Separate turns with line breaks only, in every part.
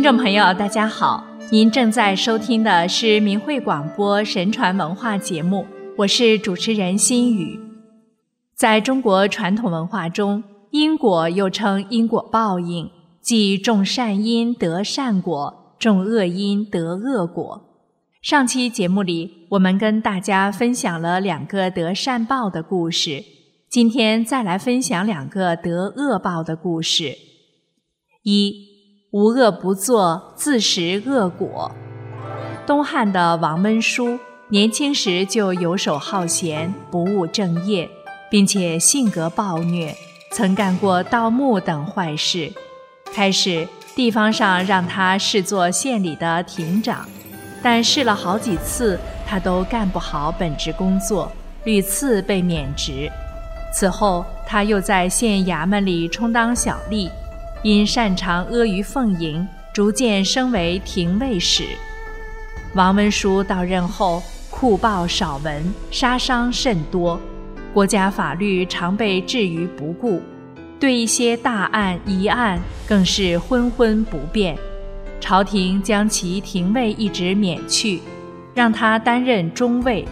听众朋友，大家好，您正在收听的是明慧广播神传文化节目，我是主持人心雨。在中国传统文化中，因果又称因果报应，即种善因得善果，种恶因得恶果。上期节目里，我们跟大家分享了两个得善报的故事，今天再来分享两个得恶报的故事。一无恶不作，自食恶果。东汉的王温舒年轻时就游手好闲，不务正业，并且性格暴虐，曾干过盗墓等坏事。开始，地方上让他试做县里的亭长。但试了好几次，他都干不好本职工作，屡次被免职。此后，他又在县衙门里充当小吏，因擅长阿谀奉迎，逐渐升为廷尉使。王文书到任后，酷暴少闻，杀伤甚多，国家法律常被置于不顾，对一些大案疑案更是昏昏不辨。朝廷将其廷尉一职免去，让他担任中尉。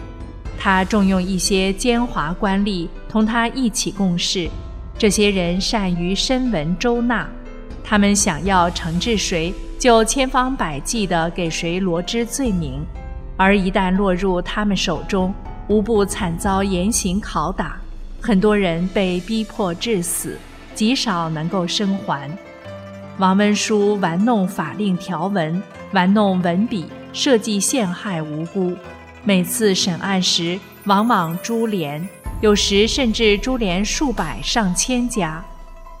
他重用一些奸猾官吏同他一起共事，这些人善于深闻周纳，他们想要惩治谁，就千方百计地给谁罗织罪名，而一旦落入他们手中，无不惨遭严刑拷打，很多人被逼迫致死，极少能够生还。王文书玩弄法令条文，玩弄文笔，设计陷害无辜。每次审案时，往往株连，有时甚至株连数百上千家，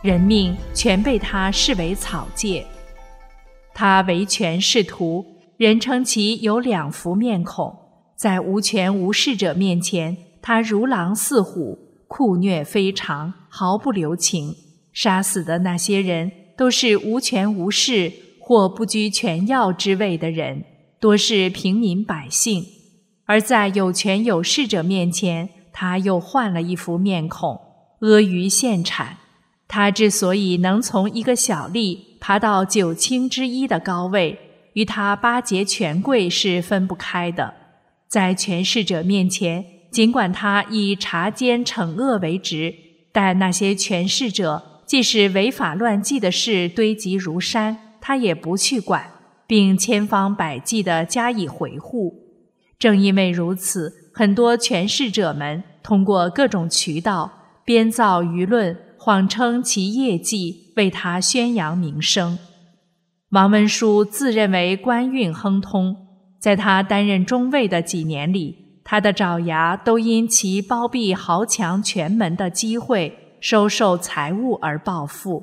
人命全被他视为草芥。他唯权是图，人称其有两副面孔。在无权无势者面前，他如狼似虎，酷虐非常，毫不留情，杀死的那些人。都是无权无势或不居权要之位的人，多是平民百姓；而在有权有势者面前，他又换了一副面孔，阿谀献产。他之所以能从一个小吏爬到九卿之一的高位，与他巴结权贵是分不开的。在权势者面前，尽管他以查奸惩恶为职，但那些权势者。即使违法乱纪的事堆积如山，他也不去管，并千方百计地加以维护。正因为如此，很多权势者们通过各种渠道编造舆论，谎称其业绩，为他宣扬名声。王文书自认为官运亨通，在他担任中尉的几年里，他的爪牙都因其包庇豪强权门的机会。收受财物而暴富，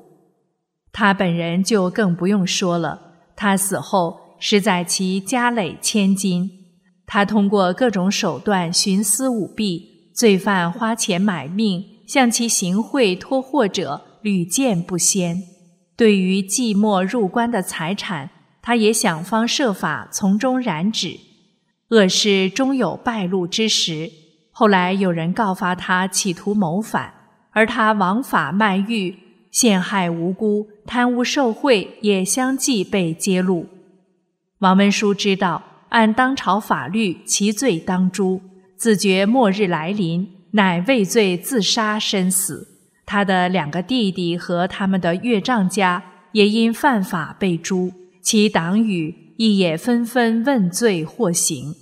他本人就更不用说了。他死后，实在其家累千金。他通过各种手段徇私舞弊，罪犯花钱买命向其行贿托货者屡见不鲜。对于寂寞入关的财产，他也想方设法从中染指。恶事终有败露之时。后来有人告发他企图谋反。而他枉法卖玉、陷害无辜、贪污受贿，也相继被揭露。王文书知道，按当朝法律，其罪当诛。自觉末日来临，乃畏罪自杀身死。他的两个弟弟和他们的岳丈家也因犯法被诛，其党羽亦也纷纷问罪获刑。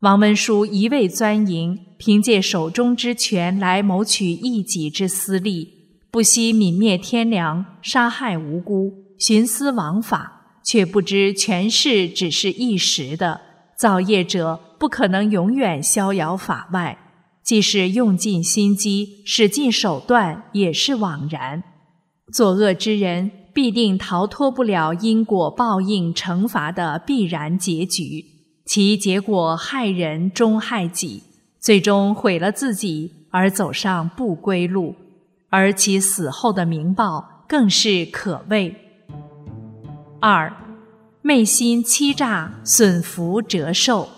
王文书一味钻营，凭借手中之权来谋取一己之私利，不惜泯灭天良，杀害无辜，徇私枉法，却不知权势只是一时的，造业者不可能永远逍遥法外，即使用尽心机，使尽手段，也是枉然。作恶之人必定逃脱不了因果报应惩罚的必然结局。其结果害人终害己，最终毁了自己而走上不归路，而其死后的名报更是可畏。二，昧心欺诈，损福折寿。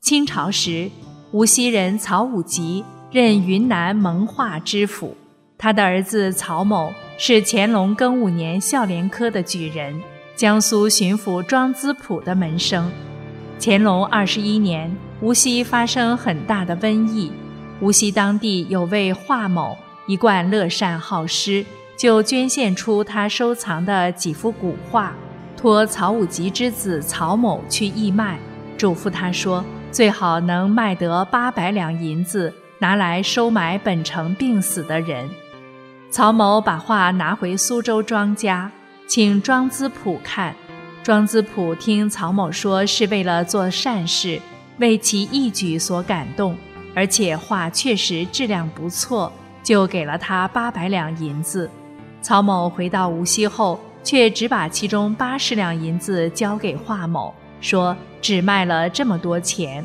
清朝时，无锡人曹武吉任云南蒙化知府，他的儿子曹某是乾隆庚午年孝廉科的举人。江苏巡抚庄资普的门生。乾隆二十一年，无锡发生很大的瘟疫，无锡当地有位华某，一贯乐善好施，就捐献出他收藏的几幅古画，托曹武吉之子曹某去义卖，嘱咐他说，最好能卖得八百两银子，拿来收买本城病死的人。曹某把画拿回苏州庄家，请庄资普看。庄资普听曹某说是为了做善事，为其义举所感动，而且画确实质量不错，就给了他八百两银子。曹某回到无锡后，却只把其中八十两银子交给华某，说只卖了这么多钱。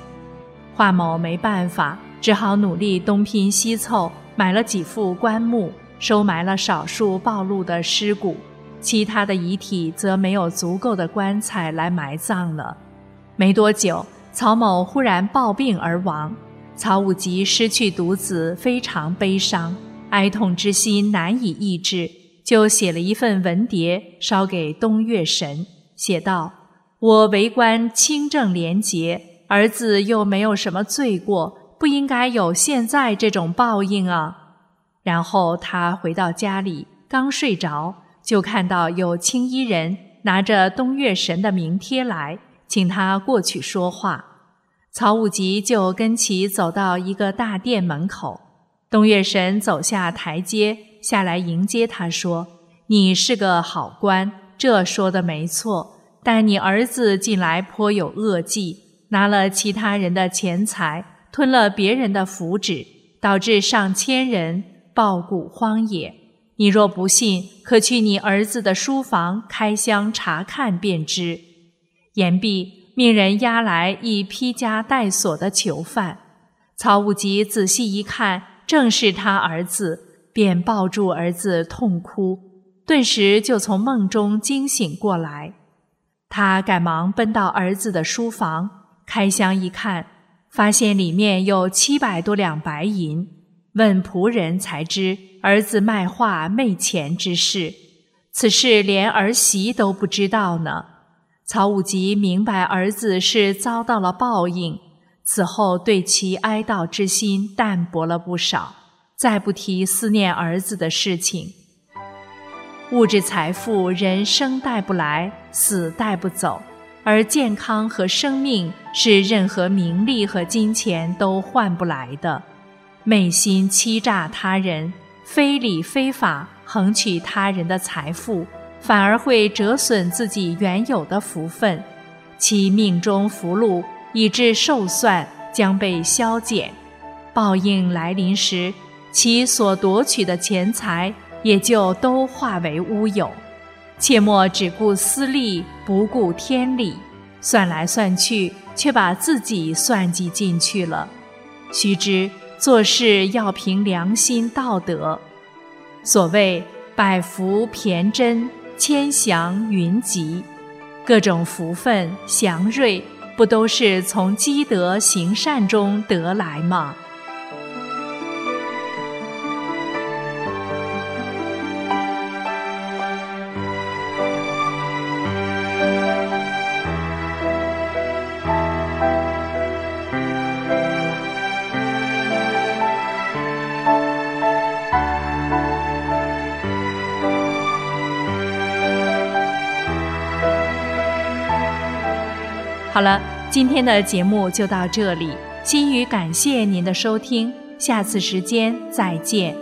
华某没办法，只好努力东拼西凑，买了几副棺木，收埋了少数暴露的尸骨。其他的遗体则没有足够的棺材来埋葬了。没多久，曹某忽然暴病而亡。曹武吉失去独子，非常悲伤，哀痛之心难以抑制，就写了一份文牒，烧给东岳神，写道：“我为官清正廉洁，儿子又没有什么罪过，不应该有现在这种报应啊。”然后他回到家里，刚睡着。就看到有青衣人拿着东岳神的名帖来，请他过去说话。曹武吉就跟其走到一个大殿门口，东岳神走下台阶下来迎接他，说：“你是个好官，这说的没错。但你儿子近来颇有恶迹，拿了其他人的钱财，吞了别人的福祉，导致上千人暴骨荒野。”你若不信，可去你儿子的书房开箱查看便知。言毕，命人押来一披枷带锁的囚犯。曹武吉仔细一看，正是他儿子，便抱住儿子痛哭，顿时就从梦中惊醒过来。他赶忙奔到儿子的书房，开箱一看，发现里面有七百多两白银。问仆人才知。儿子卖画昧钱之事，此事连儿媳都不知道呢。曹武吉明白儿子是遭到了报应，此后对其哀悼之心淡薄了不少，再不提思念儿子的事情。物质财富人生带不来，死带不走，而健康和生命是任何名利和金钱都换不来的。昧心欺诈他人。非礼非法横取他人的财富，反而会折损自己原有的福分，其命中福禄以致寿算将被消减，报应来临时，其所夺取的钱财也就都化为乌有。切莫只顾私利，不顾天理，算来算去，却把自己算计进去了。须知。做事要凭良心道德。所谓百福骈真，千祥云集，各种福分祥瑞，不都是从积德行善中得来吗？好了，今天的节目就到这里。心语感谢您的收听，下次时间再见。